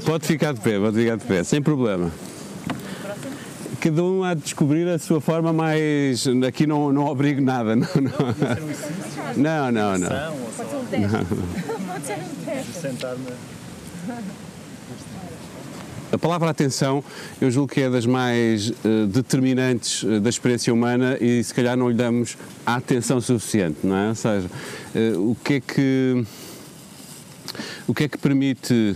Pode ficar de pé, pode ficar de pé, sem problema. Cada um há de descobrir a sua forma mais. Aqui não, não obrigo nada, não, não. Não. Pode ser um teste. Pode ser um teste. Sentar-me. A palavra atenção, eu julgo que é das mais eh, determinantes eh, da experiência humana e se calhar não lhe damos a atenção suficiente, não é? Ou seja, eh, o que é que o que é que permite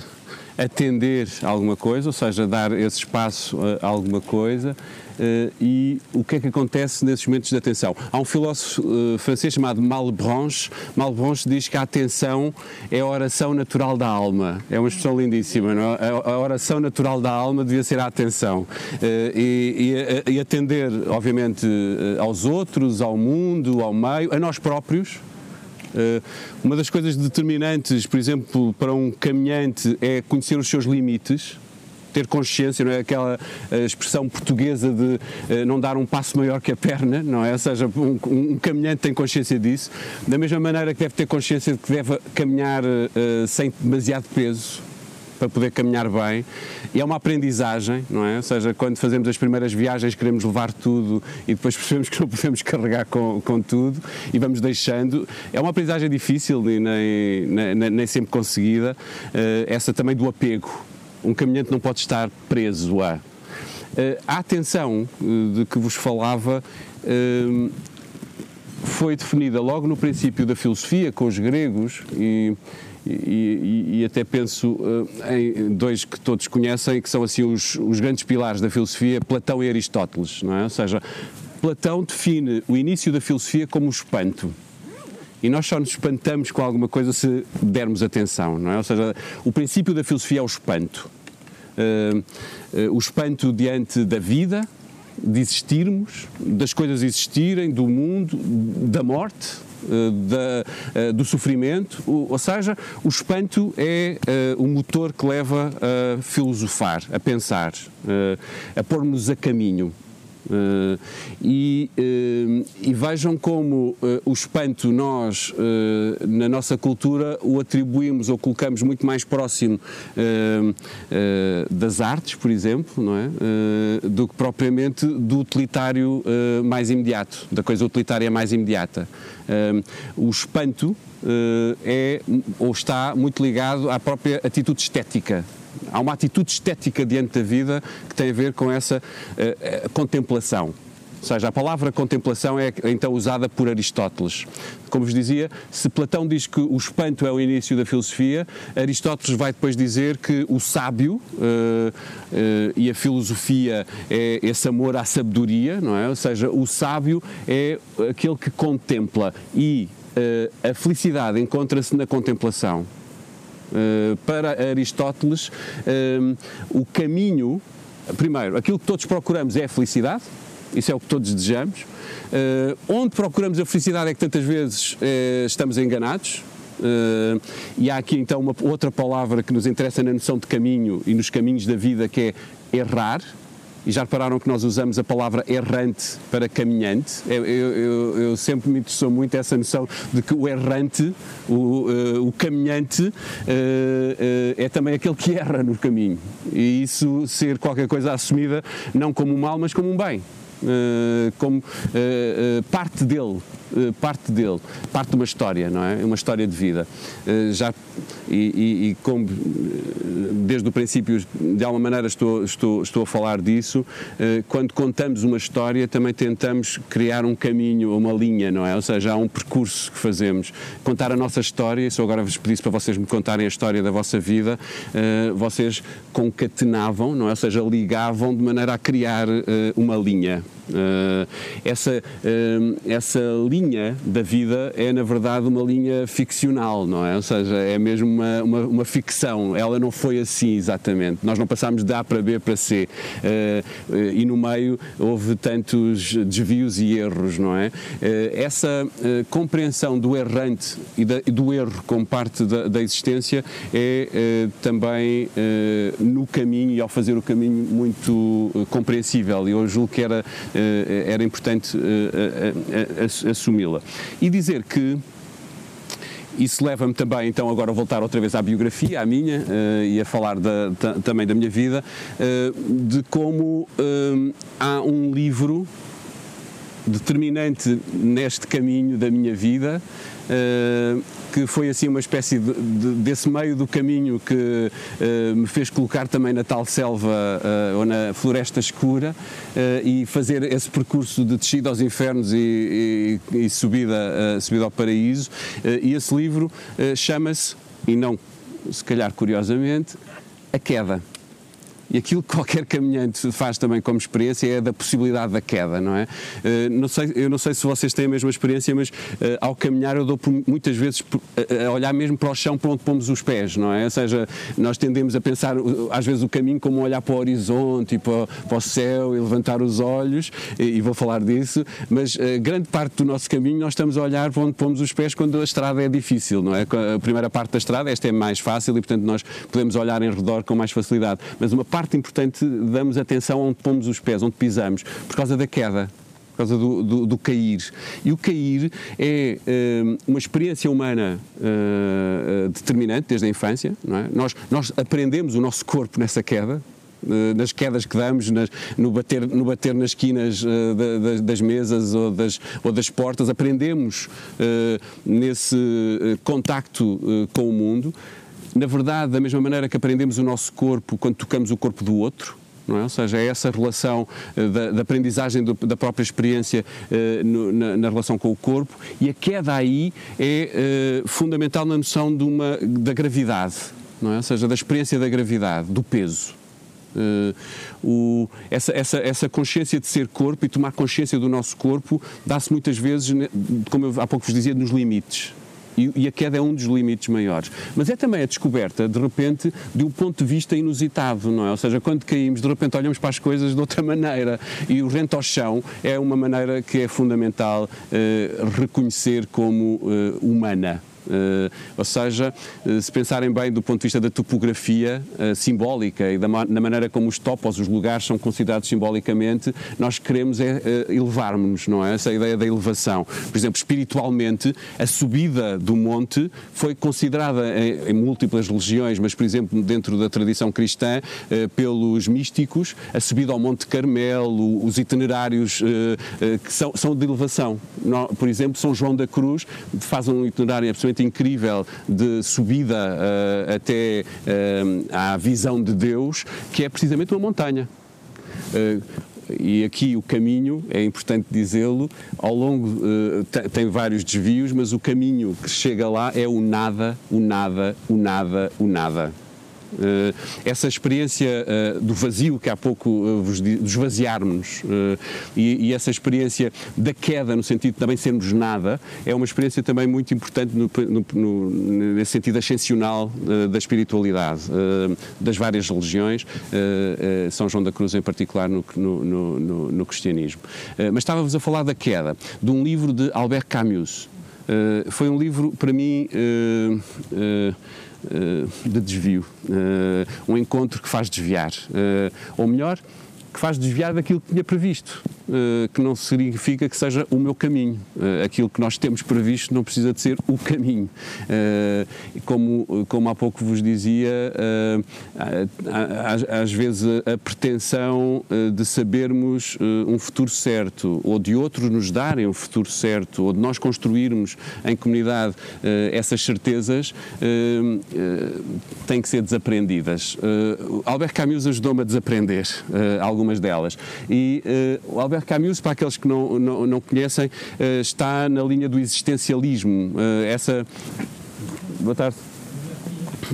atender alguma coisa, ou seja, dar esse espaço a alguma coisa uh, e o que é que acontece nesses momentos de atenção. Há um filósofo uh, francês chamado Malebranche, Malebranche diz que a atenção é a oração natural da alma. É uma expressão lindíssima, não é? A oração natural da alma devia ser a atenção. E, e, atender, obviamente, aos outros, ao mundo, ao meio, a nós próprios, eh, uma das coisas determinantes, por exemplo, para um caminhante é conhecer os seus limites, ter consciência, não é? Aquela eh, expressão portuguesa de uh, não dar um passo maior que a perna, não é? Ou seja, um, um, caminhante tem consciência disso, da mesma maneira que deve ter consciência de que deve caminhar sem demasiado peso, para poder caminhar bem. E é uma aprendizagem, não é? Ou seja, quando fazemos as primeiras viagens queremos levar tudo e depois percebemos que não podemos carregar com, com tudo e vamos deixando. É uma aprendizagem difícil e nem, nem, nem sempre conseguida. Uh, essa também do apego. Um caminhante não pode estar preso a. Uh, a atenção uh, de que vos falava foi definida logo no princípio da filosofia com os gregos e e, e, e, até penso uh, em dois que todos conhecem, que são assim os, os grandes pilares da filosofia, Platão e Aristóteles, não é? Ou seja, Platão define o início da filosofia como o espanto. E nós só nos espantamos com alguma coisa se dermos atenção, não é? Ou seja, o princípio da filosofia é o espanto. Uh, uh, o espanto diante da vida, de existirmos, das coisas existirem, do mundo, da morte, da, eh, do sofrimento, ou seja, o espanto é eh, o motor que leva a filosofar, a pensar, a pôr-nos a caminho. Uh, e, uh, e, vejam como uh, o espanto nós, na nossa cultura, o atribuímos ou colocamos muito mais próximo das artes, por exemplo, não é? do que propriamente do utilitário mais imediato, da coisa utilitária mais imediata. o espanto é ou está muito ligado à própria atitude estética há uma atitude estética diante da vida que tem a ver com essa uh, contemplação. Ou seja, a palavra contemplação é então usada por Aristóteles. Como vos dizia, se Platão diz que o espanto é o início da filosofia, Aristóteles vai depois dizer que o sábio uh, uh, e a filosofia é esse amor à sabedoria, não é? Ou seja, o sábio é aquele que contempla e uh, a felicidade encontra-se na contemplação. Eh, para Aristóteles, uh, o caminho, primeiro, aquilo que todos procuramos é a felicidade, isso é o que todos desejamos. Uh, onde procuramos a felicidade é que tantas vezes estamos enganados. e há aqui então uma outra palavra que nos interessa na noção de caminho e nos caminhos da vida que é errar e já repararam que nós usamos a palavra errante para caminhante? Eu, eu, eu sempre me interessou muito essa noção de que o errante, o, uh, o caminhante, uh, uh, é também aquele que erra no caminho. E isso ser qualquer coisa assumida não como um mal, mas como um bem. como parte dele, parte dele, parte de uma história, não é? Uma história de vida. já e, e, e, como desde o princípio de alguma maneira estou, estou, estou a falar disso, eh, quando contamos uma história também tentamos criar um caminho, uma linha, não é? Ou seja, há um percurso que fazemos. Contar a nossa história, eu agora vos pedisse para vocês me contarem a história da vossa vida, eh, vocês concatenavam, não é? Ou seja, ligavam de maneira a criar eh, uma linha. Essa, essa linha da vida é, na verdade, uma linha ficcional, não é? Ou seja, é mesmo uma, uma, uma ficção. Ela não foi assim exatamente. Nós não passámos de A para B para C. Uh, e no meio houve tantos desvios e erros, não é? essa compreensão do errante e, da, e, do erro como parte da, da existência é também no caminho e ao fazer o caminho muito compreensível. E eu julgo que era era importante eh, assumi-la. E dizer que isso leva-me também, então, agora a voltar outra vez à biografia, à minha, uh, e a falar da, também da minha vida, uh, de como uh, há um livro determinante neste caminho da minha vida que foi assim uma espécie de, de, desse meio do caminho que uh, me fez colocar também na tal selva uh, ou na floresta escura e fazer esse percurso de descida aos infernos e, e, e subida, subida ao paraíso. e esse livro chama-se, e não se calhar curiosamente, A Queda. E aquilo que qualquer caminhante faz também como experiência é da possibilidade da queda, não é? Uh, não sei, eu não sei se vocês têm a mesma experiência, mas uh, ao caminhar eu dou muitas vezes por, a, olhar mesmo para o chão para onde pomos os pés, não é? Ou seja, nós tendemos a pensar às vezes o caminho como olhar para o horizonte e para, para o céu e levantar os olhos, e, e vou falar disso, mas grande parte do nosso caminho nós estamos a olhar para onde pomos os pés quando a estrada é difícil, não é? A primeira parte da estrada, esta é mais fácil e portanto nós podemos olhar em redor com mais facilidade, mas uma parte importante damos atenção onde pomos os pés, onde pisamos, por causa da queda por causa do, do, do, cair. E o cair é uh, uma experiência humana uh, determinante desde a infância. É? Nós, nós aprendemos o nosso corpo nessa queda. Uh, nas quedas que damos, nas, no, bater, no bater nas esquinas da, das, das, mesas ou das, ou das portas, aprendemos nesse contacto com o mundo na verdade, da mesma maneira que aprendemos o nosso corpo quando tocamos o corpo do outro, é? Ou seja, é essa relação uh, da, da, aprendizagem do, da própria experiência uh, no, na, na, relação com o corpo e a queda aí é uh, fundamental na noção de uma, da gravidade, é? Ou seja, da experiência da gravidade, do peso. O, essa, essa, essa consciência de ser corpo e tomar consciência do nosso corpo dá-se muitas vezes, como eu há pouco vos dizia, nos limites e, e, a queda é um dos limites maiores. Mas é também a descoberta, de repente, de um ponto de vista inusitado, não é? Ou seja, quando caímos, de repente olhamos para as coisas de outra maneira e o rento ao chão é uma maneira que é fundamental uh, reconhecer como uh, humana. Uh, ou seja, uh, se pensarem bem do ponto de vista da topografia uh, simbólica e da na maneira como os topos, os lugares são considerados simbolicamente, nós queremos é elevar-nos, não é? Essa ideia da elevação. Por exemplo, espiritualmente, a subida do monte foi considerada em, em múltiplas religiões, mas, por exemplo, dentro da tradição cristã, pelos místicos, a subida ao Monte Carmelo, os itinerários que são, são de elevação. por exemplo, São João da Cruz faz um itinerário absolutamente incrível de subida uh, até uh, à visão de Deus, que é precisamente uma montanha. Uh, e aqui o caminho, é importante dizê-lo, ao longo tem vários desvios, mas o caminho que chega lá é o nada, o nada, o nada, o nada. Uh, essa experiência uh, do vazio que há pouco uh, vos disse, esvaziarmos e, e, essa experiência da queda, no sentido de também sermos nada, é uma experiência também muito importante no, no, no, nesse sentido ascensional da espiritualidade das várias religiões, São João da Cruz em particular no, no cristianismo. mas estávamos a falar da queda, de um livro de Albert Camus. foi um livro, para mim, eh, de desvio, eh, um encontro que faz desviar, eh, ou melhor, que faz desviar daquilo que tinha previsto. Eh, que não significa que seja o meu caminho. Eh, aquilo que nós temos previsto não precisa de ser o caminho. Eh, como, como há pouco vos dizia, às vezes a pretensão de sabermos um futuro certo, ou de outros nos darem um futuro certo, ou de nós construirmos em comunidade essas certezas, têm que ser desaprendidas. Albert Camus ajudou-me a desaprender algumas delas. E Albert Albert Camus, para aqueles que não, não, não conhecem, eh, está na linha do existencialismo. Eh, essa. Boa tarde.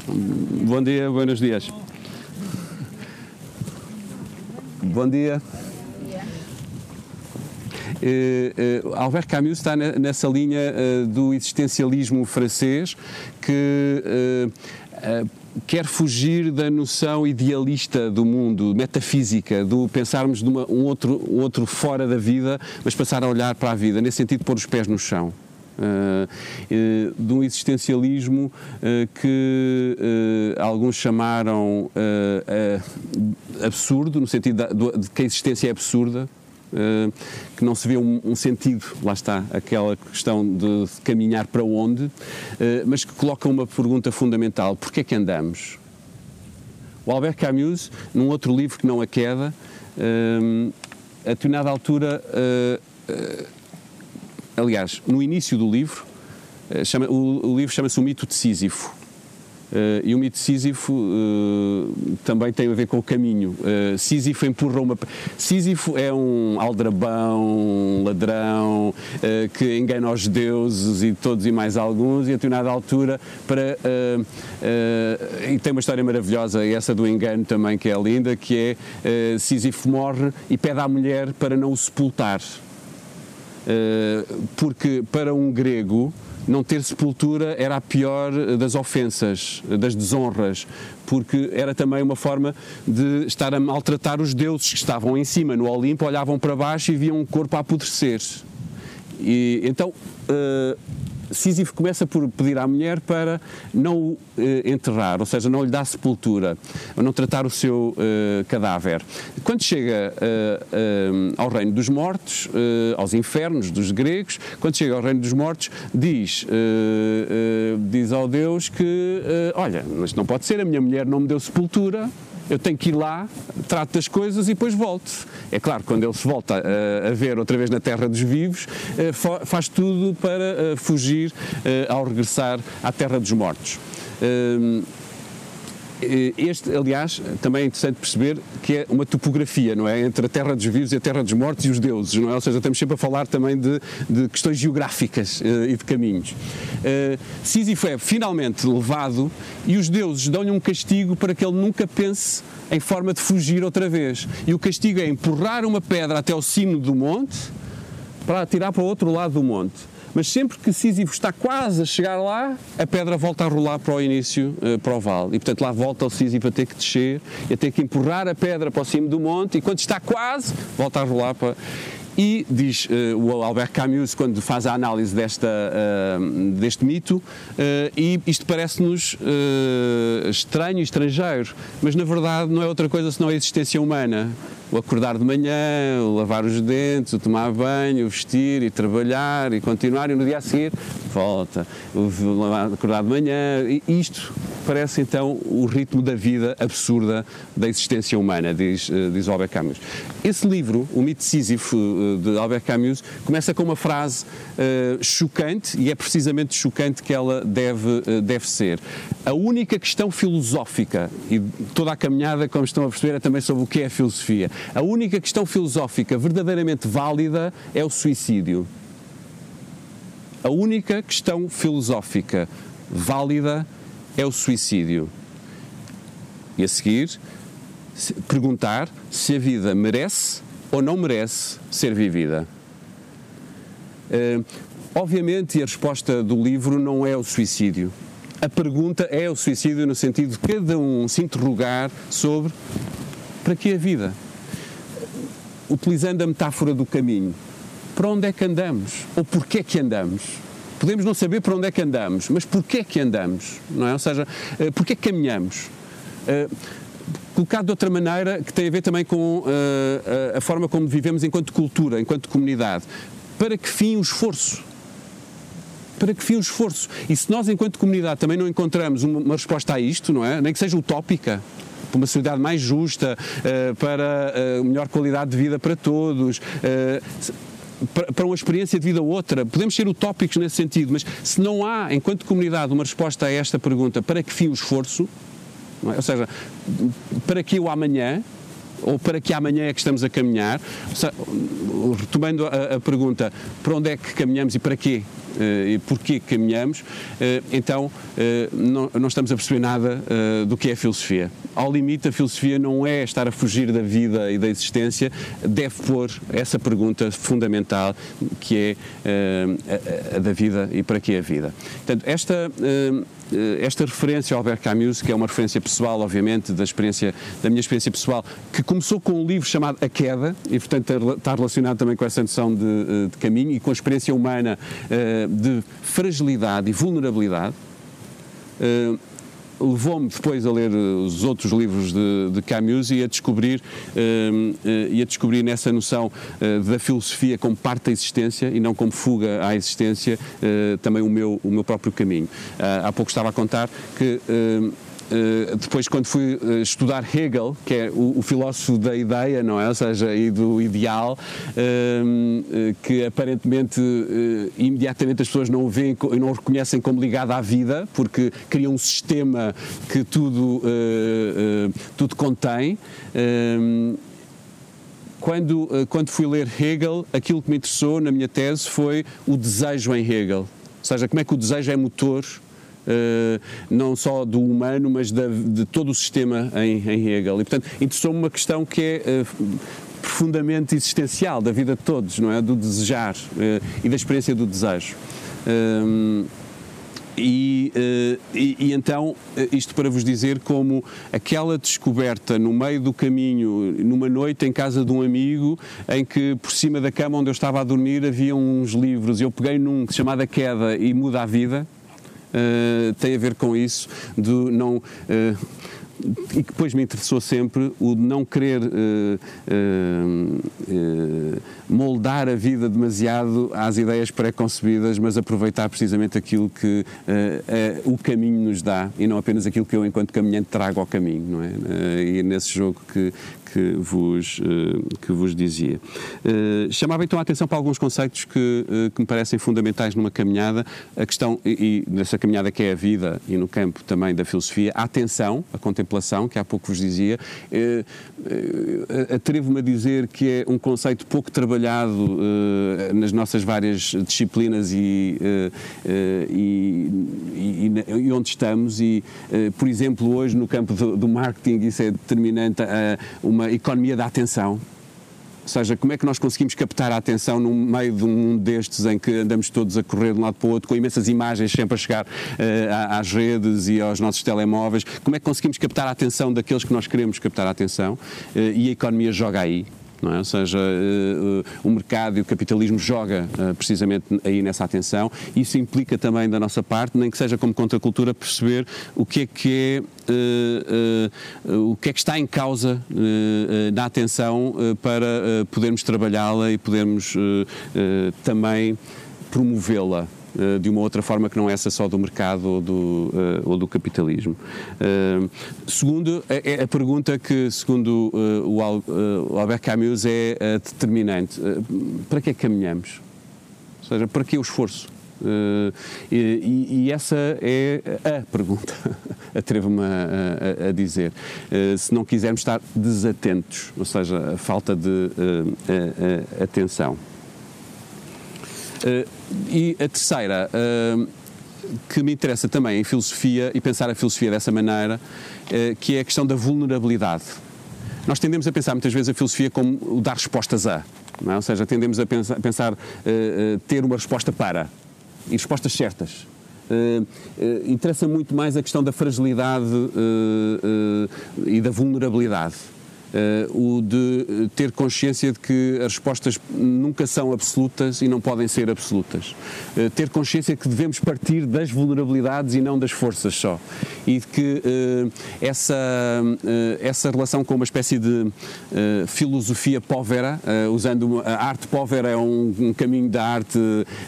Bom dia, buenos dias. Bom dia. Uh, uh, Albert Camus está nessa linha uh, do existencialismo francês que quer fugir da noção idealista do mundo, metafísica, do pensarmos de um, outro, um outro fora da vida, mas passar a olhar para a vida, nesse sentido, pôr os pés no chão. Uh, uh, de um existencialismo uh, que alguns chamaram absurdo, no sentido de, que a existência é absurda, que não se vê um, um, sentido, lá está, aquela questão de caminhar para onde, mas que coloca uma pergunta fundamental: porquê é que andamos? O Albert Camus, num outro livro que não A Queda, a determinada altura, aliás, no início do livro, chama, o, o livro chama-se O Mito de Sísifo. Uh, e o mito Sísifo uh, também tem a ver com o caminho. Uh, Sísifo empurra uma. Sísifo é um aldrabão, um ladrão, que engana os deuses e todos e mais alguns, e a determinada altura, para. e tem uma história maravilhosa, essa do engano também, que é linda, que é Sísifo morre e pede à mulher para não o sepultar. porque para um grego não ter sepultura era a pior das ofensas, das desonras, porque era também uma forma de estar a maltratar os deuses que estavam em cima no Olimpo, olhavam para baixo e viam um corpo a apodrecer. E, então, uh, Sísifo começa por pedir à mulher para não o eh, enterrar, ou seja, não lhe dar sepultura, não tratar o seu eh, cadáver. Quando chega eh, ao reino dos mortos, aos infernos dos gregos, quando chega ao reino dos mortos, diz, diz ao Deus que, olha, isto não pode ser, a minha mulher não me deu sepultura, eu tenho que ir lá, trato das coisas e depois volto. É claro, quando ele se volta a, a ver outra vez na terra dos vivos, eh, faz tudo para eh, fugir eh, ao regressar à terra dos mortos. Eh, este, aliás, também é interessante perceber que é uma topografia, não é? Entre a terra dos vivos e a terra dos mortos e os deuses, não é? Ou seja, estamos sempre a falar também de, de questões geográficas uh, e de caminhos. Uh, Sísifo é finalmente levado e os deuses dão-lhe um castigo para que ele nunca pense em forma de fugir outra vez. E o castigo é empurrar uma pedra até ao cimo do monte para atirar para o outro lado do monte. Mas sempre que Sísifo está quase a chegar lá, a pedra volta a rolar para o início, uh, para o vale. E portanto lá volta o Sísifo a ter que descer, a ter que empurrar a pedra para o cimo do monte, e quando está quase, volta a rolar para. E diz uh, o Albert Camus, quando faz a análise desta, uh, deste mito, uh, e isto parece-nos estranho estrangeiro, mas na verdade não é outra coisa senão a existência humana o acordar de manhã, o lavar os dentes, o tomar banho, o vestir e trabalhar e continuar e no dia a seguir volta, o acordar de manhã. E isto parece então o ritmo da vida absurda da existência humana, diz, eh, diz Albert Camus. Esse livro, O Mito de Sísifo, eh, de Albert Camus, começa com uma frase uh, chocante e é precisamente chocante que ela deve, uh, deve ser. A única questão filosófica, e toda a caminhada, como estão a perceber, é também sobre o que é filosofia. A única questão filosófica verdadeiramente válida é o suicídio. A única questão filosófica válida é o suicídio. E a seguir, perguntar se a vida merece ou não merece ser vivida. Uh, obviamente, a resposta do livro não é o suicídio. A pergunta é o suicídio no sentido de cada um se interrogar sobre para que a vida? Utilizando a metáfora do caminho, para onde é que andamos? Ou porquê é que andamos? Podemos não saber para onde é que andamos, mas porquê é que andamos? Não é? Ou seja, eh, porquê que caminhamos? Uh, colocado de outra maneira, que tem a ver também com uh, a forma como vivemos enquanto cultura, enquanto comunidade. Para que fim o esforço? Para que fim o esforço? E se nós, enquanto comunidade, também não encontramos uma resposta a isto, não é? Nem que seja utópica, para uma sociedade mais justa, eh, para eh, melhor qualidade de vida para todos eh, para uma experiência de vida outra. Podemos ser utópicos nesse sentido, mas se não há, enquanto comunidade, uma resposta a esta pergunta, para que fim o esforço? É? Ou seja, para que o amanhã? Ou para que amanhã é que estamos a caminhar? Seja, retomando a, a, pergunta, para onde é que caminhamos e para quê? E porquê caminhamos, então não, não estamos a perceber nada do que é filosofia ao limite, a filosofia não é estar a fugir da vida e da existência, deve pôr essa pergunta fundamental que é uh, a, a, da vida e para que a vida. Portanto, esta. Esta referência ao Albert Camus, que é uma referência pessoal, obviamente, da experiência, da minha experiência pessoal, que começou com um livro chamado A Queda, e portanto está relacionado também com essa noção de, de caminho e com a experiência humana de fragilidade e vulnerabilidade. Levou-me depois a ler os outros livros de, de Camus e a descobrir e a descobrir nessa noção da filosofia como parte da existência e não como fuga à existência também o meu o meu próprio caminho. Há pouco estava a contar que depois quando fui uh, estudar Hegel, que é o, o, filósofo da ideia, não é? Ou seja, e do ideal, uh, que aparentemente imediatamente as pessoas não o veem e não o reconhecem como ligado à vida, porque cria um sistema que tudo, tudo contém. Quando, quando fui ler Hegel, aquilo que me interessou na minha tese foi o desejo em Hegel. Ou seja, como é que o desejo é motor não só do humano, mas da, de todo o sistema em, em Hegel. E, portanto, interessou-me uma questão que é uh, profundamente existencial da vida de todos, não é? Do desejar uh, e da experiência do desejo. E, e, e, então, isto para vos dizer como aquela descoberta no meio do caminho, numa noite em casa de um amigo, em que por cima da cama onde eu estava a dormir havia uns livros, eu peguei num chamado Queda e Muda a Vida, tem a ver com isso, de não. Uh, e que depois me interessou sempre o de não querer uh, moldar a vida demasiado às ideias pré-concebidas, mas aproveitar precisamente aquilo que o caminho nos dá e não apenas aquilo que eu, enquanto caminhante, trago ao caminho, não é? e nesse jogo que, que vos, eh, que vos dizia. Eh, chamava então a atenção para alguns conceitos que, eh, que me parecem fundamentais numa caminhada, a questão, e, nessa caminhada que é a vida e no campo também da filosofia, a atenção, a contemplação, que há pouco vos dizia, atrevo-me a dizer que é um conceito pouco trabalhado nas nossas várias disciplinas e, e, e, e onde estamos. E, por exemplo, hoje no campo do, do marketing isso é determinante uma uma economia da atenção. Ou seja, como é que nós conseguimos captar a atenção no meio de um destes em que andamos todos a correr de um lado para o outro, com imensas imagens sempre a chegar uh, às redes e aos nossos telemóveis? Como é que conseguimos captar a atenção daqueles que nós queremos captar a atenção? Uh, e a economia joga aí é? Ou seja, uh, uh, o mercado e o capitalismo joga uh, precisamente aí nessa atenção. Isso implica também da nossa parte, nem que seja como contracultura, perceber o que é que é o que é que está em causa na atenção para podermos trabalhá-la e podermos também promovê-la. Eh, de uma outra forma que não essa só do mercado ou do, eh, ou do capitalismo. Eh, segundo, é, é a pergunta que, segundo o Albert Camus, é determinante. Para que é que caminhamos? Ou seja, para que o esforço? Uh, e, e, essa é a pergunta, atrevo-me a, a, a, dizer. Uh, se não quisermos estar desatentos, ou seja, a falta de uh, atenção. Uh, e a terceira, uh, que me interessa também em filosofia e pensar a filosofia dessa maneira, uh, que é a questão da vulnerabilidade. Nós tendemos a pensar muitas vezes a filosofia como o dar respostas a, é? ou seja, tendemos a pensar, pensar ter uma resposta para e respostas certas. Uh, uh, interessa muito mais a questão da fragilidade uh, e da vulnerabilidade. Uh, o de eh, ter consciência de que as respostas nunca são absolutas e não podem ser absolutas. Uh, ter consciência que devemos partir das vulnerabilidades e não das forças só. E de que essa, essa relação com uma espécie de filosofia povera, usando a arte povera é um, um, caminho da arte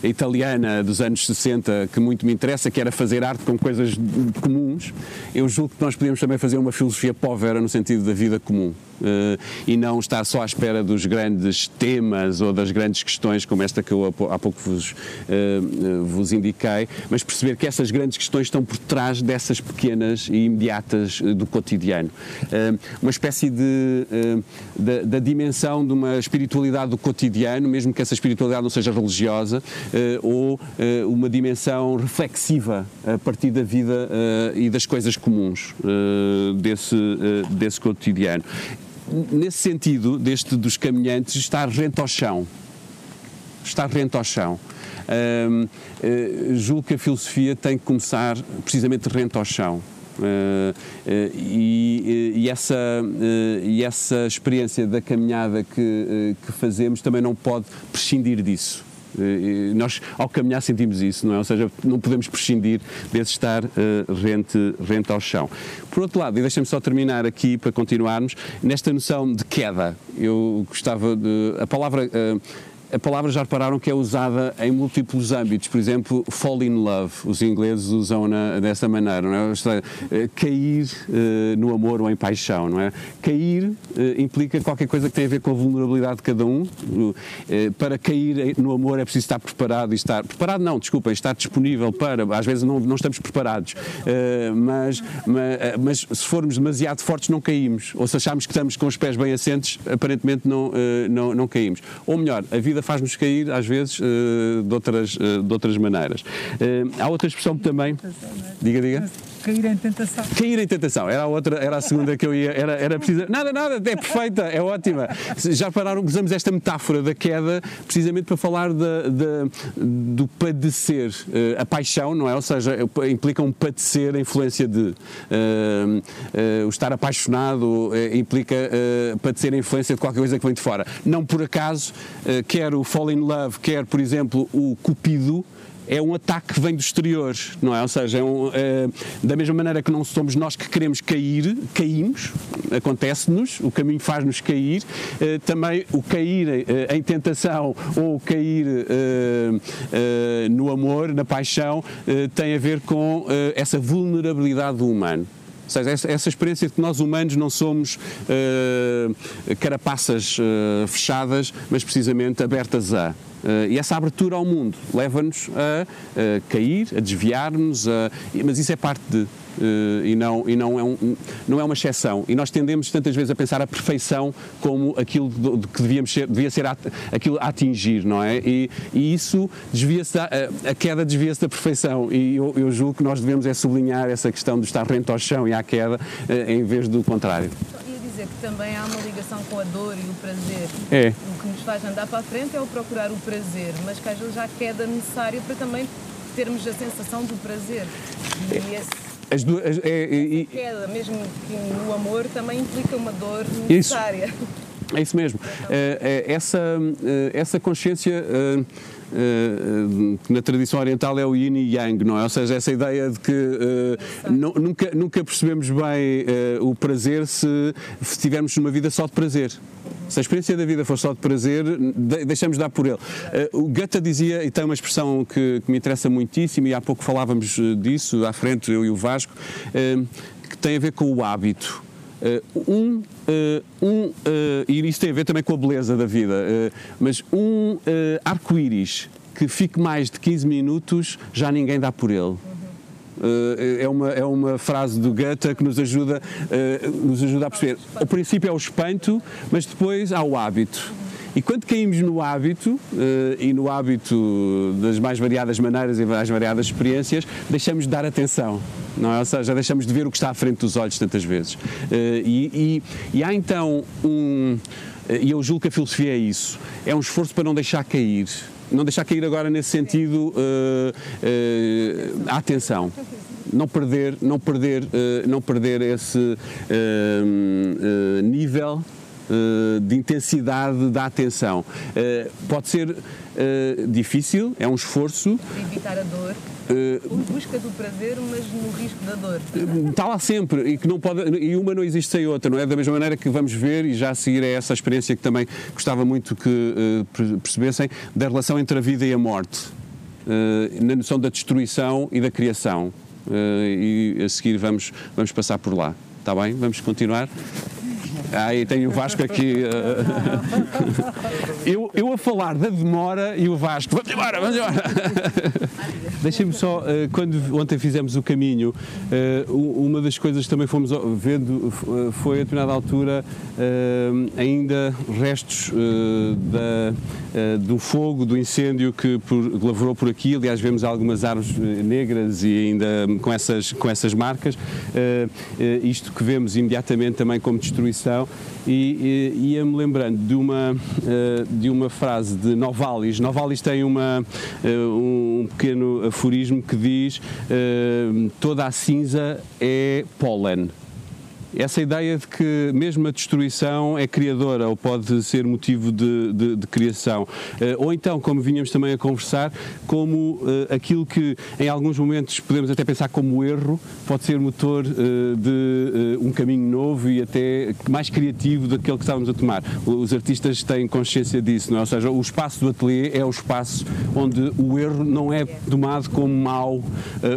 italiana dos anos 60 que muito me interessa, que era fazer arte com coisas comuns. Eu julgo que nós podemos também fazer uma filosofia povera no sentido da vida comum. Uh, e não estar só à espera dos grandes temas ou das grandes questões como esta que eu há pouco vos, uh, vos indiquei, mas perceber que essas grandes questões estão por trás dessas pequenas e imediatas do cotidiano. Uma espécie de, da, da, dimensão de uma espiritualidade do cotidiano, mesmo que essa espiritualidade não seja religiosa, ou uma dimensão reflexiva a partir da vida e das coisas comuns desse, desse cotidiano nesse sentido, deste dos caminhantes, estar rente ao chão. Estar rente ao chão. uh, julgo que a filosofia tem que começar precisamente rente ao chão. Uh, uh, e, e, essa, e essa experiência da caminhada que, que fazemos também não pode prescindir disso. Nós, ao caminhar, sentimos isso, não é? Ou seja, não podemos prescindir desse estar uh, rente, rente ao chão. Por outro lado, e deixem-me só terminar aqui para continuarmos, nesta noção de queda, eu gostava de. A palavra. Uh, a palavra já repararam que é usada em múltiplos âmbitos, por exemplo, fall in love, os ingleses usam na, dessa maneira, não é? Seja, eh, cair uh, no amor ou em paixão, não é? Cair uh, implica qualquer coisa que tem a ver com a vulnerabilidade de cada um. Para cair no amor é preciso estar preparado e estar preparado não, desculpem, estar disponível para. Às vezes não, não estamos preparados, mas, mas, mas, se formos demasiado fortes não caímos, ou se acharmos que estamos com os pés bem assentes, aparentemente não, não, não caímos. Ou melhor, a vida vida faz-nos cair, às vezes, uh, de, outras, uh, de outras maneiras. Uh, há outra expressão também. Diga, diga. Cair em tentação. Cair em tentação, era a outra, era a segunda que eu ia, era, era precisa. Nada, nada, é perfeita, é ótima. Já pararam, usamos esta metáfora da queda precisamente para falar de, do padecer, uh, a paixão, não é? Ou seja, implica um padecer a influência de. Uh, uh, o estar apaixonado implica padecer a influência de qualquer coisa que vem de fora. Não por acaso, quer o fall in love, quer, por exemplo, o cupido é um ataque que vem do exterior, não é? Ou seja, é um, é, da mesma maneira que não somos nós que queremos cair, caímos, acontece-nos, o caminho faz-nos cair, é, também o cair é, em tentação ou cair no amor, na paixão, tem a ver com essa vulnerabilidade do humano. Ou seja, essa, essa, experiência de que nós humanos não somos carapaças fechadas, mas precisamente abertas a. Uh, e essa abertura ao mundo leva-nos a, a, cair, a desviar-nos, mas isso é parte de. Uh, e, não, e não, é um, não é uma exceção. E nós tendemos tantas vezes a pensar a perfeição como aquilo que devíamos ser, devia ser a, aquilo a atingir, não é? E, e isso desvia-se, a, a, queda desvia-se da perfeição. E eu, eu, julgo que nós devemos é sublinhar essa questão de estar rente ao chão e à queda, em vez do contrário também há uma ligação com a dor e o prazer. É. O que nos faz andar para a frente é o procurar o prazer, mas que às vezes há queda necessária para também termos a sensação do prazer. E esse as duas, é, é, é, queda, mesmo que no amor, também implica uma dor necessária. Isso. É isso mesmo. É, é, essa, é, essa consciência na tradição oriental é o yin e yang, não é? Ou seja, essa ideia de que nunca, nunca percebemos bem o prazer se estivermos numa vida só de prazer. Se a experiência da vida for só de prazer, deixamos de dar por ele. O Goethe dizia, e tem uma expressão que, que, me interessa muitíssimo, e há pouco falávamos disso à frente, eu e o Vasco, que tem a ver com o hábito. Uh, um, uh, um uh, e isso tem a ver também com a beleza da vida, mas um arco-íris que fique mais de 15 minutos, já ninguém dá por ele. é, uma, é uma frase do Goethe que nos ajuda, nos ajuda a perceber. O princípio é o espanto, mas depois há o hábito. E quando caímos no hábito, e no hábito das mais variadas maneiras e mais variadas experiências, deixamos de dar atenção não é? Ou seja, deixamos de ver o que está à frente dos olhos tantas vezes. Eh, e, e, e há então um. Eh, e eu julgo que a filosofia é isso: é um esforço para não deixar cair. Não deixar cair agora nesse sentido uh, uh, a atenção não perder, não perder, uh, não perder esse uh, uh, nível de intensidade da atenção. pode ser difícil, é um esforço. Evitar a dor. Uh, busca do prazer, mas no risco da dor. Está lá sempre e que não pode e uma não existe sem outra, não é? Da mesma maneira que vamos ver e já a seguir é essa experiência que também gostava muito que uh, percebessem da relação entre a vida e a morte, uh, na noção da destruição e da criação. e a seguir vamos vamos passar por lá. Está bem? Vamos continuar. Aí tenho o Vasco aqui. eu, eu a falar da demora e o Vasco, vamos embora, vamos embora. Deixem-me só, eh, quando ontem fizemos o caminho, eh, uma das coisas que também fomos vendo eh, foi a determinada altura ainda restos da, do fogo, do incêndio que lavrou por aqui. Aliás, vemos algumas árvores negras e ainda com essas, com essas marcas. Isto que vemos imediatamente também como destruição e, e ia-me lembrando de uma, uh, de uma frase de Novalis. Novalis tem uma, uh, um pequeno aforismo que diz uh, toda a cinza é pólen. Essa ideia de que mesmo a destruição é criadora ou pode ser motivo de, de, de criação. ou então, como vinhamos também a conversar, como aquilo que em alguns momentos podemos até pensar como erro, pode ser motor de um caminho novo e até mais criativo daquele que estávamos a tomar. Os artistas têm consciência disso, não é? ou seja, o espaço do ateliê é o espaço onde o erro não é tomado como mau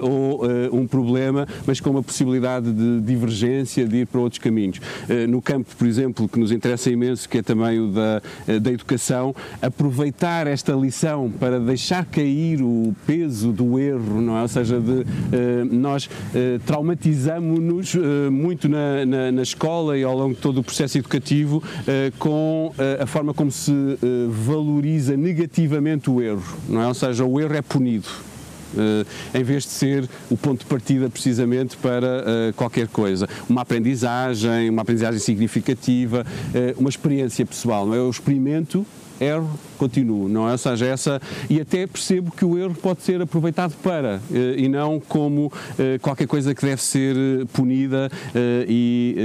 ou um problema, mas como a possibilidade de divergência, de ir para outros caminhos. Uh, no campo, por exemplo, que nos interessa imenso, que é também o da, da educação, aproveitar esta lição para deixar cair o peso do erro, não é? Ou seja, de, nós traumatizamos-nos muito na, na, na, escola e ao longo de todo o processo educativo com a forma como se valoriza negativamente o erro, não é? Ou seja, o erro é punido. Uh, em vez de ser o ponto de partida precisamente para uh, qualquer coisa. Uma aprendizagem, uma aprendizagem significativa, uh, uma experiência pessoal, não é? O experimento erro, continuo, não é? Ou seja, essa, e até percebo que o erro pode ser aproveitado para, eh, e não como eh, qualquer coisa que deve ser eh, punida e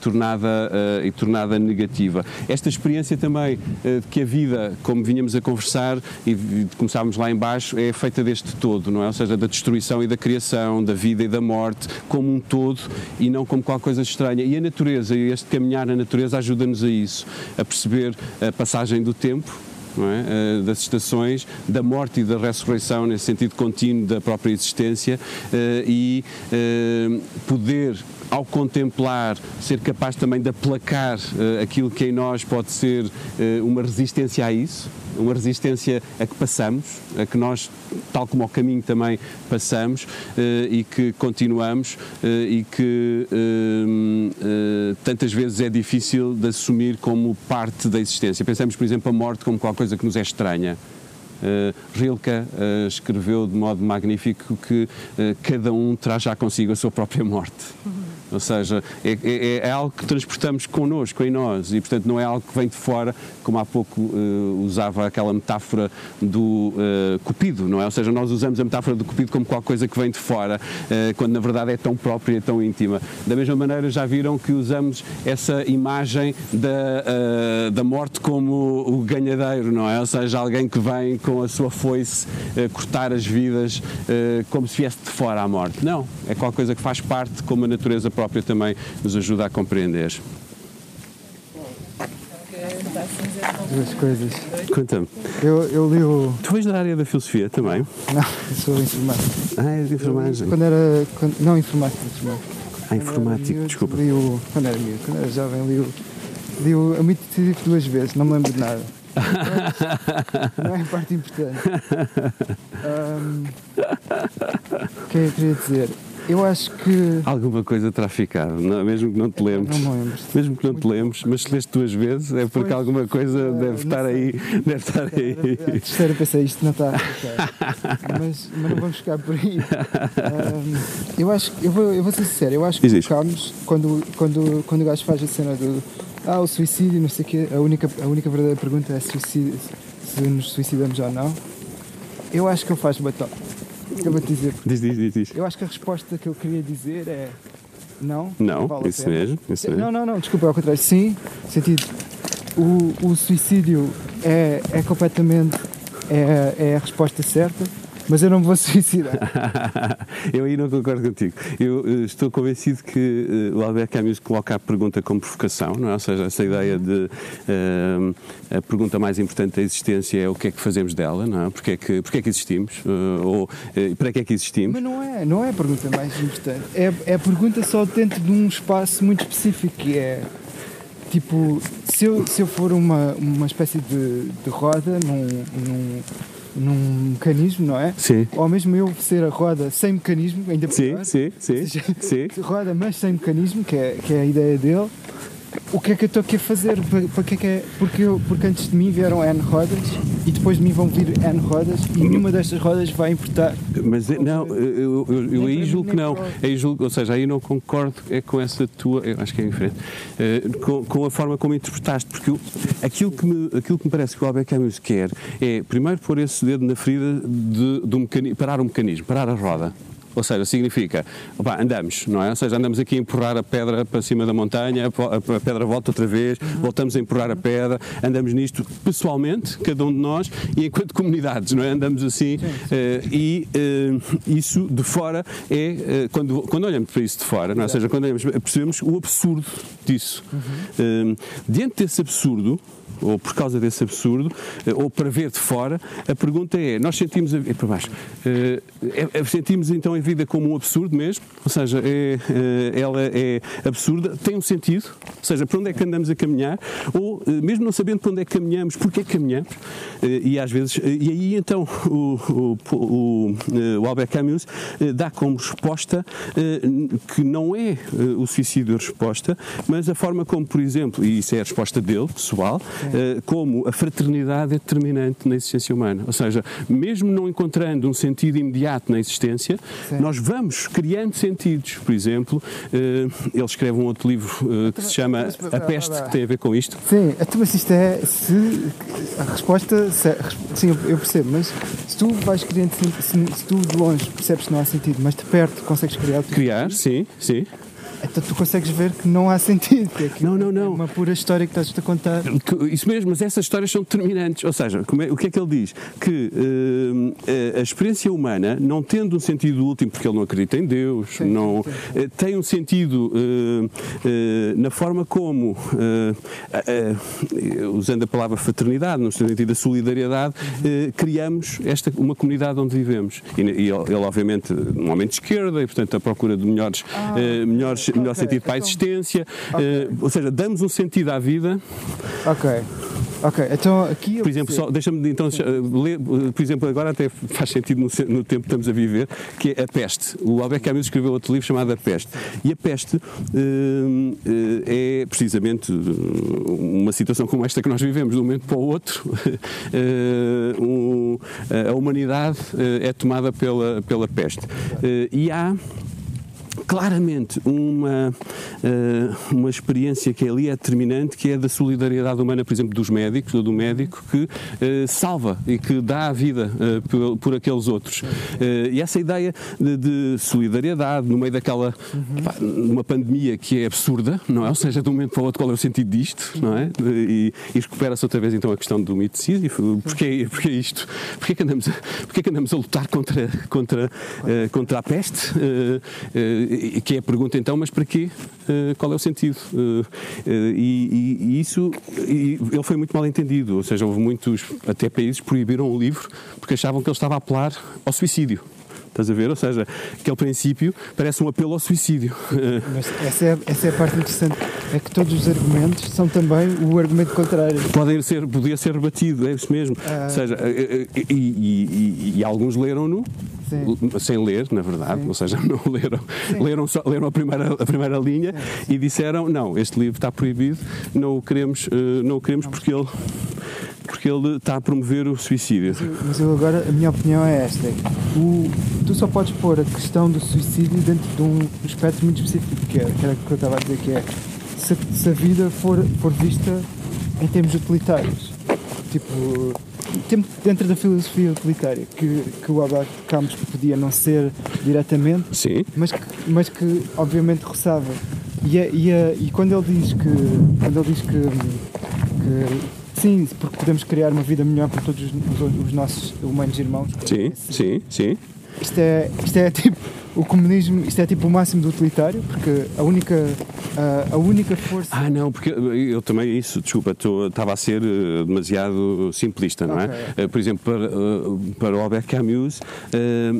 tornada, e tornada negativa. Esta experiência também de que a vida, como vinhamos a conversar e começámos lá embaixo, é feita deste todo, não é? Ou seja, da destruição e da criação, da vida e da morte, como um todo e não como qualquer coisa estranha. E a natureza, este caminhar na natureza ajuda-nos a isso, a perceber a passar passagem do tempo, é? Eh, das estações, da morte e da ressurreição, nesse sentido contínuo da própria existência, eh, e eh, poder ao contemplar, ser capaz também de aplacar uh, aquilo que em nós pode ser uh, uma resistência a isso, uma resistência a que passamos, a que nós, tal como ao caminho também passamos uh, e que continuamos e que tantas vezes é difícil de assumir como parte da existência. Pensamos, por exemplo, a morte como qualquer coisa que nos é estranha. Uh, Rilke uh, escreveu de modo magnífico que uh, cada um traz já consigo a sua própria morte. Ou seja, é, é, é, algo que transportamos connosco, em nós, e portanto não é algo que vem de fora, como há pouco uh, usava aquela metáfora do uh, cupido, não é? Ou seja, nós usamos a metáfora do cupido como qualquer coisa que vem de fora, uh, quando na verdade é tão própria e tão íntima. Da mesma maneira, já viram que usamos essa imagem da, da morte como o ganhadeiro, não é? Ou seja, alguém que vem com a sua foice cortar as vidas como se viesse de fora a morte. Não, é qualquer coisa que faz parte, como a natureza própria também nos ajuda a compreender. Duas coisas. Conta-me. Eu, eu li o. Tu és da área da filosofia também? Não, sou informático. Ah, és de informática. Quando era. Quando, não, informático, informático. Ah, informático, desculpa. Li o, quando era miúdo, quando era jovem, li o. Li o A Mito Decisivo duas vezes, não me lembro de nada. não é parte importante. Um, o que é que eu queria dizer? Eu acho que. Alguma coisa terá ficado, não, mesmo que não te lembres. Não me lembro. Mesmo que não te lembres, mas se leste duas vezes é porque pois, alguma coisa uh, deve estar aí. Deve estar aí. A terceira pensei, isto não está. mas, mas não vamos ficar por aí. eu acho eu vou, eu vou ser sincero, eu acho que Existe. quando, quando, quando o gajo faz a cena do. Ah, o suicídio, não sei o quê, a única, a única verdadeira pergunta é suicídio, se nos suicidamos ou não. Eu acho que ele faz batom. Eu vou te dizer. Diz, diz, diz, diz. Eu acho que a resposta que eu queria dizer é não. Não, vale isso, mesmo, isso mesmo. Não, não, não, desculpa, ao contrário. Sim, sentido. O, o suicídio é, é completamente é, é a resposta certa mas eu não me vou suicidar. eu aí não concordo contigo. Eu uh, estou convencido que uh, o Albert Camus coloca a pergunta como provocação, não é? ou seja, essa ideia de uh, a pergunta mais importante da existência é o que é que fazemos dela, não é? Porque é que, porque é que existimos? ou para que é que existimos? Mas não é, não é a pergunta mais importante. É, é a pergunta só dentro de um espaço muito específico que é tipo, se eu, se eu for uma, uma espécie de, de roda num, num num mecanismo, não é? Sim. Ou mesmo eu ser a roda sem mecanismo, ainda pior. Sim, sim, sim. sim. roda, mas sem mecanismo, que é, que é a ideia dele o que é que eu estou aqui a fazer? Para, que é que é? Porque, eu, porque antes de mim vieram N rodas e depois de mim vão vir N rodas e nenhuma destas rodas vai importar. Mas não, eu, eu, eu aí julgo que não. Aí julgo, ou seja, aí não concordo é com essa tua, acho que é diferente, uh, com, com, a forma como interpretaste, porque eu, aquilo, que me, aquilo que me parece que o Albert Camus quer é primeiro pôr esse dedo na ferida de, de um mecanismo, parar o mecanismo, parar a roda. Ou seja, significa, opa, andamos, não é? Ou seja, andamos aqui a empurrar a pedra para cima da montanha, a pedra volta outra vez, voltamos a empurrar a pedra, andamos nisto pessoalmente, cada um de nós, e enquanto comunidades, não é? Andamos assim, uh, e uh, isso de fora é, uh, quando, quando olhamos para isso de fora, não é? ou seja, quando olhamos, percebemos o absurdo disso. Uhum. diante desse absurdo, ou por causa desse absurdo, eh, ou para ver de fora, a pergunta é: nós sentimos a vida. para baixo. Eh, é, é, sentimos então a vida como um absurdo mesmo? Ou seja, é, é, ela é absurda, tem um sentido? Ou seja, para onde é que andamos a caminhar? Ou, mesmo não sabendo para onde é que caminhamos, porquê que caminhamos? E às vezes, e aí então o, o, o, o Albert Camus dá como resposta que não é o suicídio a resposta, mas a forma como, por exemplo, e isso é a resposta dele, pessoal, eh, como a fraternidade é determinante na existência humana. Ou seja, mesmo não encontrando um sentido imediato na existência, Sim. nós vamos criando sentidos. Por exemplo, eh, ele escreve um outro livro eh, que se chama A Peste, que tem a ver com isto. Sim, então, mas isto é. Se, a resposta. Se, sim, eu percebo, mas se tu vais criando. Se, se tu de longe percebes que não há sentido, mas de perto consegues criar. Criar, sim, sim. Então tu consegues ver que não há sentido. É não, não, não. É uma pura história que estás-te a contar. Isso mesmo, mas essas histórias são determinantes. Ou seja, é, o que é que ele diz? Que uh, a experiência humana, não tendo um sentido último, porque ele não acredita em Deus, sim, não, sim. Uh, tem um sentido uh, na forma como, usando a palavra fraternidade, no sentido da solidariedade, uhum. criamos esta, uma comunidade onde vivemos. E, e ele, obviamente, um homem de esquerda, e portanto a procura de melhores, ah, melhores melhor okay, sentido para a então- existência, okay. uh, ou seja, damos um sentido à vida. Ok. Ok, então aqui. Por exemplo, só, deixa-me então ler, por exemplo, agora até faz sentido no, no, tempo que estamos a viver, que é a peste. O Albert Camus escreveu outro livro chamado A Peste. E a peste uh, é precisamente uma situação como esta que nós vivemos de um momento para o outro. Uh, um, a humanidade é tomada pela, pela peste. e há claramente uma, uh, uma experiência que ali é determinante, que é da solidariedade humana, por exemplo, dos médicos ou do médico que uh, salva e que dá a vida uh, por, por, aqueles outros. e essa ideia de, de, solidariedade no meio daquela uhum. pá, uma pandemia que é absurda, não é? Ou seja, de um momento para o outro, qual é o sentido disto, não é? E, e recupera-se outra vez então a questão do mito de Sísifo. Porquê, porquê isto? Porquê que andamos a, porquê que andamos a lutar contra, contra, contra a peste? Que é a pergunta então, mas para quê? Uh, qual é o sentido? Uh, e, e, isso, e ele foi muito mal entendido, ou seja, houve muitos, até países proibiram o livro porque achavam que ele estava a apelar ao suicídio. Estás a ver? Ou seja, aquele princípio parece um apelo ao suicídio. Mas essa é, essa é a parte interessante, é que todos os argumentos são também o argumento contrário. Podem ser, podia ser rebatido, é isso mesmo. Ah. Ou seja, e, e, e, e alguns leram-no sem ler, na verdade, Sim. ou seja, não leram, leram, só, leram a, primeira, a primeira linha Sim. e disseram, não, este livro está proibido, não o queremos, não o queremos não. porque ele porque ele está a promover o suicídio. Mas eu, mas eu agora, a minha opinião é esta: é o, tu só podes pôr a questão do suicídio dentro de um aspecto muito específico, que, é, que era o que eu estava a dizer, que é se, se a vida for, for vista em termos utilitários. Tipo, dentro da filosofia utilitária, que, que o Albert Camus podia não ser diretamente, Sim. Mas, que, mas que obviamente roçava. E, e, e quando ele diz que, quando ele diz que, que sim, porque podemos criar uma vida melhor para todos os, os nossos humanos irmãos. Sim, sim, sim. Isto é, isto é tipo o comunismo, isto é tipo o máximo do utilitário, porque a única, a, a única força. Ah, não, porque eu também, isso, desculpa, estava a ser eh, demasiado simplista, não é? okay. é? Por exemplo, para, eh, para o Albert Camus,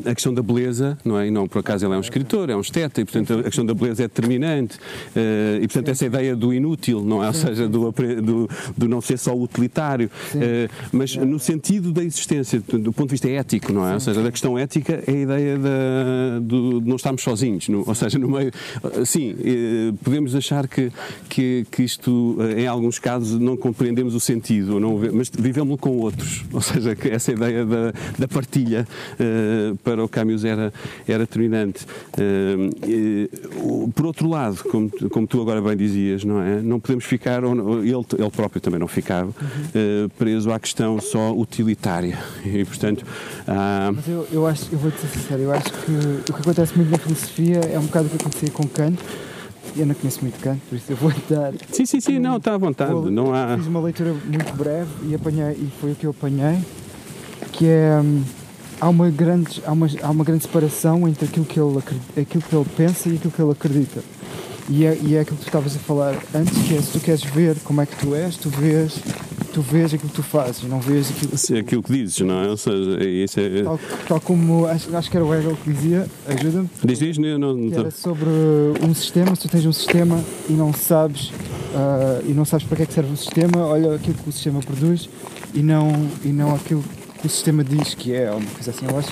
a questão da beleza, não é? E não, por acaso ele é um escritor, é um esteta, e portanto a questão da beleza é determinante. E portanto essa ideia do inútil, não é? Ou seja, do, do, do não ser só utilitário, mas no sentido da existência, do ponto de vista ético, não é? Ou seja, da questão ética é a ideia da, do não estarmos sozinhos, no, ou seja, no meio, sim, eh, podemos achar que, que, que isto, em alguns casos, não compreendemos o sentido, não, mas vivemos com outros. Ou seja, que essa ideia da, da partilha uh, para o Camus era, era determinante. Por outro lado, como, como tu agora bem dizias, não é? Não podemos ficar, ele, ele próprio também não ficava, preso à questão só utilitária. E, portanto. Mas eu, eu acho, eu vou-te ser sincero, eu acho que acontece muito na filosofia é um bocado o que acontecia com Kant. Eu não conheço muito Kant, por isso eu vou dar. Sim, sim, sim, não, está à vontade. Vou, não há... Fiz uma leitura muito breve e, apanhei, e foi o que eu apanhei, que é. Hum, há uma grande, há uma, há uma grande separação entre aquilo que, ele, aquilo que ele pensa e aquilo que ele acredita. E é, e é aquilo que tu estavas a falar antes, que é se tu queres ver como é que tu és, tu vês, tu vês aquilo que tu fazes, não vês aquilo que, Sim, aquilo que dizes, não é? Ou seja, isso é... Tal, tal como, acho, acho que era o Hegel que dizia, ajuda-me. Diz, diz, não, não, não era sobre um sistema, se tu tens um sistema e não sabes, uh, e não sabes para que é que serve o sistema, olha aquilo que o sistema produz e não, e não aquilo que o sistema diz que é, ou uma coisa assim, eu acho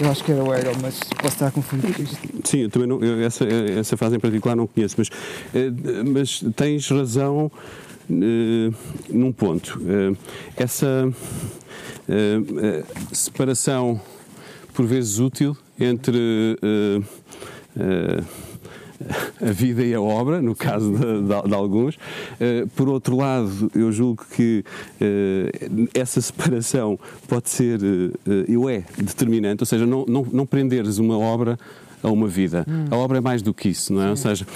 eu acho que era o Hegel, mas posso estar a confundir isto. Sim, eu também não, eu, essa, essa fase em particular não conheço, mas, eh, mas tens razão num ponto. Uh, essa uh, separação, por vezes útil, entre a vida e a obra, no caso de, de, de alguns. Uh, por outro lado, eu julgo que uh, essa separação pode ser, uh, eu é, determinante, ou seja, não, não, não prenderes uma obra a uma vida. Hum. A obra é mais do que isso, não é? Sim. Ou seja,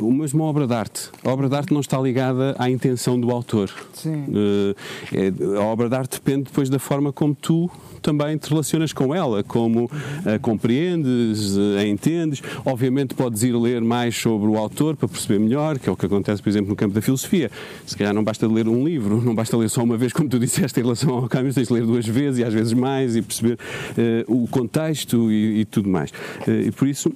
o mesmo obra de arte. A obra de arte não está ligada à intenção do autor. Sim. a obra de arte depende depois da forma como tu também te relacionas com ela, como a compreendes, a entendes. Obviamente podes ir ler mais sobre o autor para perceber melhor, que é o que acontece, por exemplo, no campo da filosofia. Se calhar não basta ler um livro, não basta ler só uma vez, como tu disseste em relação ao Camus, tens de ler duas vezes e às vezes mais e perceber uh, o contexto e, e tudo mais. Uh, e por isso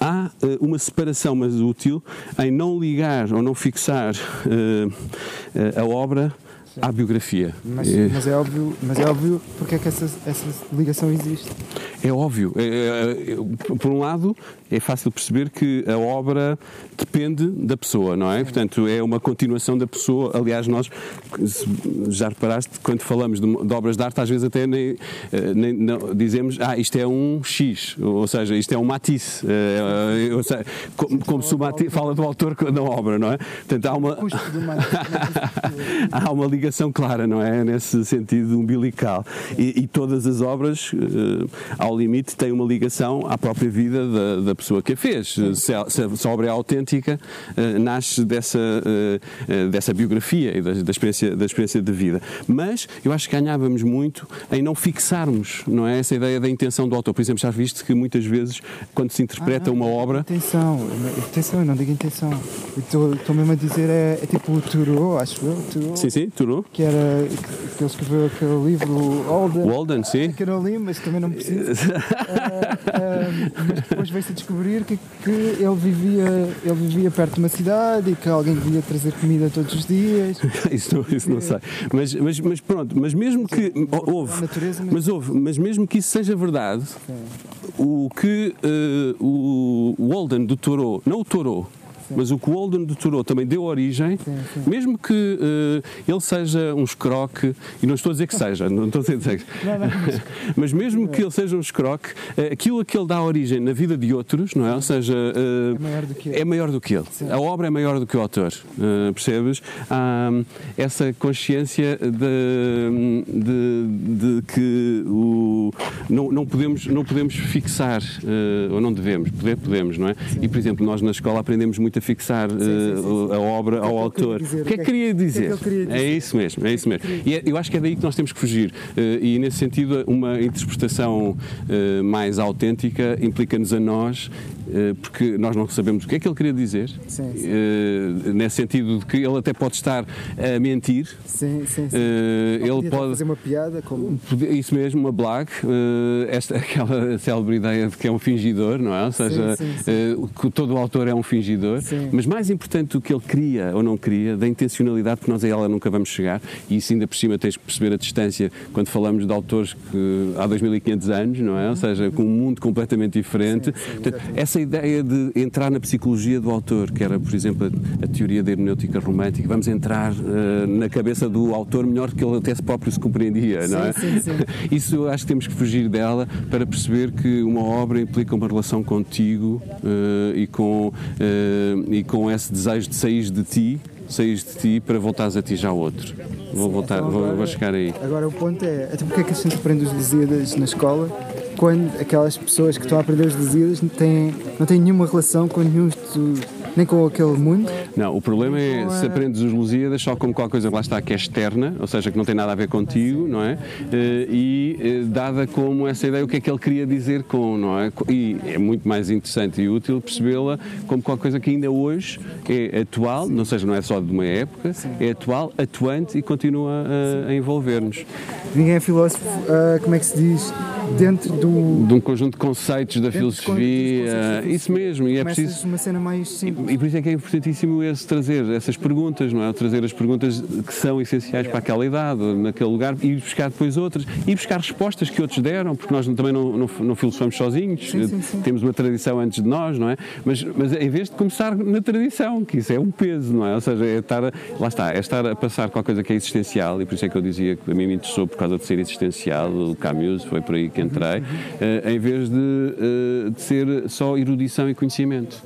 há uh, uma separação, mas útil, em não ligar ou não fixar uh, uh, a obra à biografia. Mas, é... mas, é óbvio, mas é óbvio porque é que essa, essa ligação existe. É óbvio. É, é, é, por um lado, é fácil perceber que a obra depende da pessoa, não é? Sim. Portanto, é uma continuação da pessoa. Aliás, nós, já reparaste, quando falamos de, de obras de arte, às vezes até nem, eh, nem não, dizemos, ah, isto é um X, ou seja, isto é um Matisse. É, é, seja, como, como se o Matisse fala do autor da obra, não é? Portanto, há uma, há uma ligação clara, não é? Nesse sentido umbilical. E, e todas as obras, uh, ao limite, têm uma ligação à própria vida da, da pessoa que a fez. Se a, se a obra é autêntica, uh, nasce dessa, uh, dessa biografia e da, da, experiência, da experiência de vida. Mas eu acho que ganhávamos muito em não fixarmos não é, essa ideia da intenção do autor. Por exemplo, já viste que muitas vezes, quando se interpreta ah, uma obra. Intenção, intenção, eu não digo intenção. Estou mesmo a dizer, é, é tipo o Thoreau, acho eu. Thoreau, sim, sim, Que, era, que ele escreveu aquele livro, Walden. Walden, sim. Que eu não li, mas também não preciso. uh, uh, mas depois veio-se a descobrir que, que ele, vivia, ele vivia perto de uma cidade e que alguém vinha trazer comida todos os dias. isso não, isso não sei. Mas, mas, mas pronto, mas mesmo que. Sim, houve, natureza, mas... mas houve, mas mesmo que isso seja verdade, Sim. o que uh, o Walden do Thoreau, não o Mas o que o Walden de também deu origem, sim, sim. mesmo que uh, ele seja um escroque, e não estou a dizer que seja, não estou a dizer que não, mas... mas mesmo que ele seja um escroque, uh, aquilo a que ele dá origem na vida de outros, não é? Ou seja, uh, é maior do que ele. É maior do que ele. A obra é maior do que o autor, percebes? Há um, essa consciência de, de, de que o, não, não, podemos, não podemos fixar, ou não devemos, poder podemos, não é? E, por exemplo, nós na escola aprendemos muito a fixar sim, sim, sim, a obra ao autor. O que é que queria dizer? É isso mesmo, é isso mesmo. E é, eu acho que é daí que nós temos que fugir. Eh, e nesse sentido, uma interpretação eh, mais autêntica implica-nos a nós eh, porque nós não sabemos o que é que ele queria dizer, sim, sim. Uh, nesse sentido de que ele até pode estar a mentir. Sim, sim, sim. Uh, ele pode fazer uma piada, como isso mesmo, uma blague, uh, esta aquela célebre ideia de que é um fingidor, não é? Ou seja, que todo o autor é um fingidor. Mas mais importante do que ele queria ou não queria, da intencionalidade, porque nós a ela nunca vamos chegar. E isso ainda por cima tens que perceber a distância quando falamos de autores que há 2.500 anos, não é? Ou seja, com um mundo completamente diferente. Portanto, essa ideia de entrar na psicologia do autor, que era, por exemplo, a, a teoria da hermenêutica romântica. Vamos entrar uh, na cabeça do autor melhor do que ele até próprio se compreendia, sim, não é? Sim, sim. Isso acho que temos que fugir dela para perceber que uma obra implica uma relação contigo uh, e, com, uh, e com esse desejo de sair de ti sair de ti para voltares a ti já outro. Vou voltar, então agora, vou, vou, chegar aí. Agora o ponto é, até porque é que a gente aprende os Lusíadas na escola quando aquelas pessoas que estão a aprender os Lusíadas não têm, não têm nenhuma relação com nenhum nem com aquele mundo? Não, o problema é se aprendes os Lusíadas só como qualquer coisa que lá está que é externa, ou seja, que não tem nada a ver contigo, não é? Eh, e eh, dada como essa ideia, o que é que ele queria dizer com, não é? E é muito mais interessante e útil percebê-la como qualquer coisa que ainda hoje é atual, ou seja, não é só de uma época, é atual, atuante e continua a, a envolver-nos. Ninguém é filósofo, uh, como é que se diz? Dentro do. De um conjunto de conceitos da filosofia, isso mesmo, e é preciso. uma cena mais simples e por isso é que é importantíssimo esse trazer essas perguntas, não é? Trazer as perguntas que são essenciais para aquela idade, naquele lugar, e buscar depois outras, e buscar respostas que outros deram, porque nós também não, não, não filosofamos sozinhos, sim, sim, sim. temos uma tradição antes de nós, não é? Mas, mas em vez de começar na tradição, que isso é um peso, não é? Ou seja, é estar, a, lá está, é estar a passar com a coisa que é existencial, e por isso é que eu dizia que a mim me interessou por causa de ser existencial, o Camus, foi por aí que entrei, uh, em vez de, uh, de ser só erudição e conhecimento.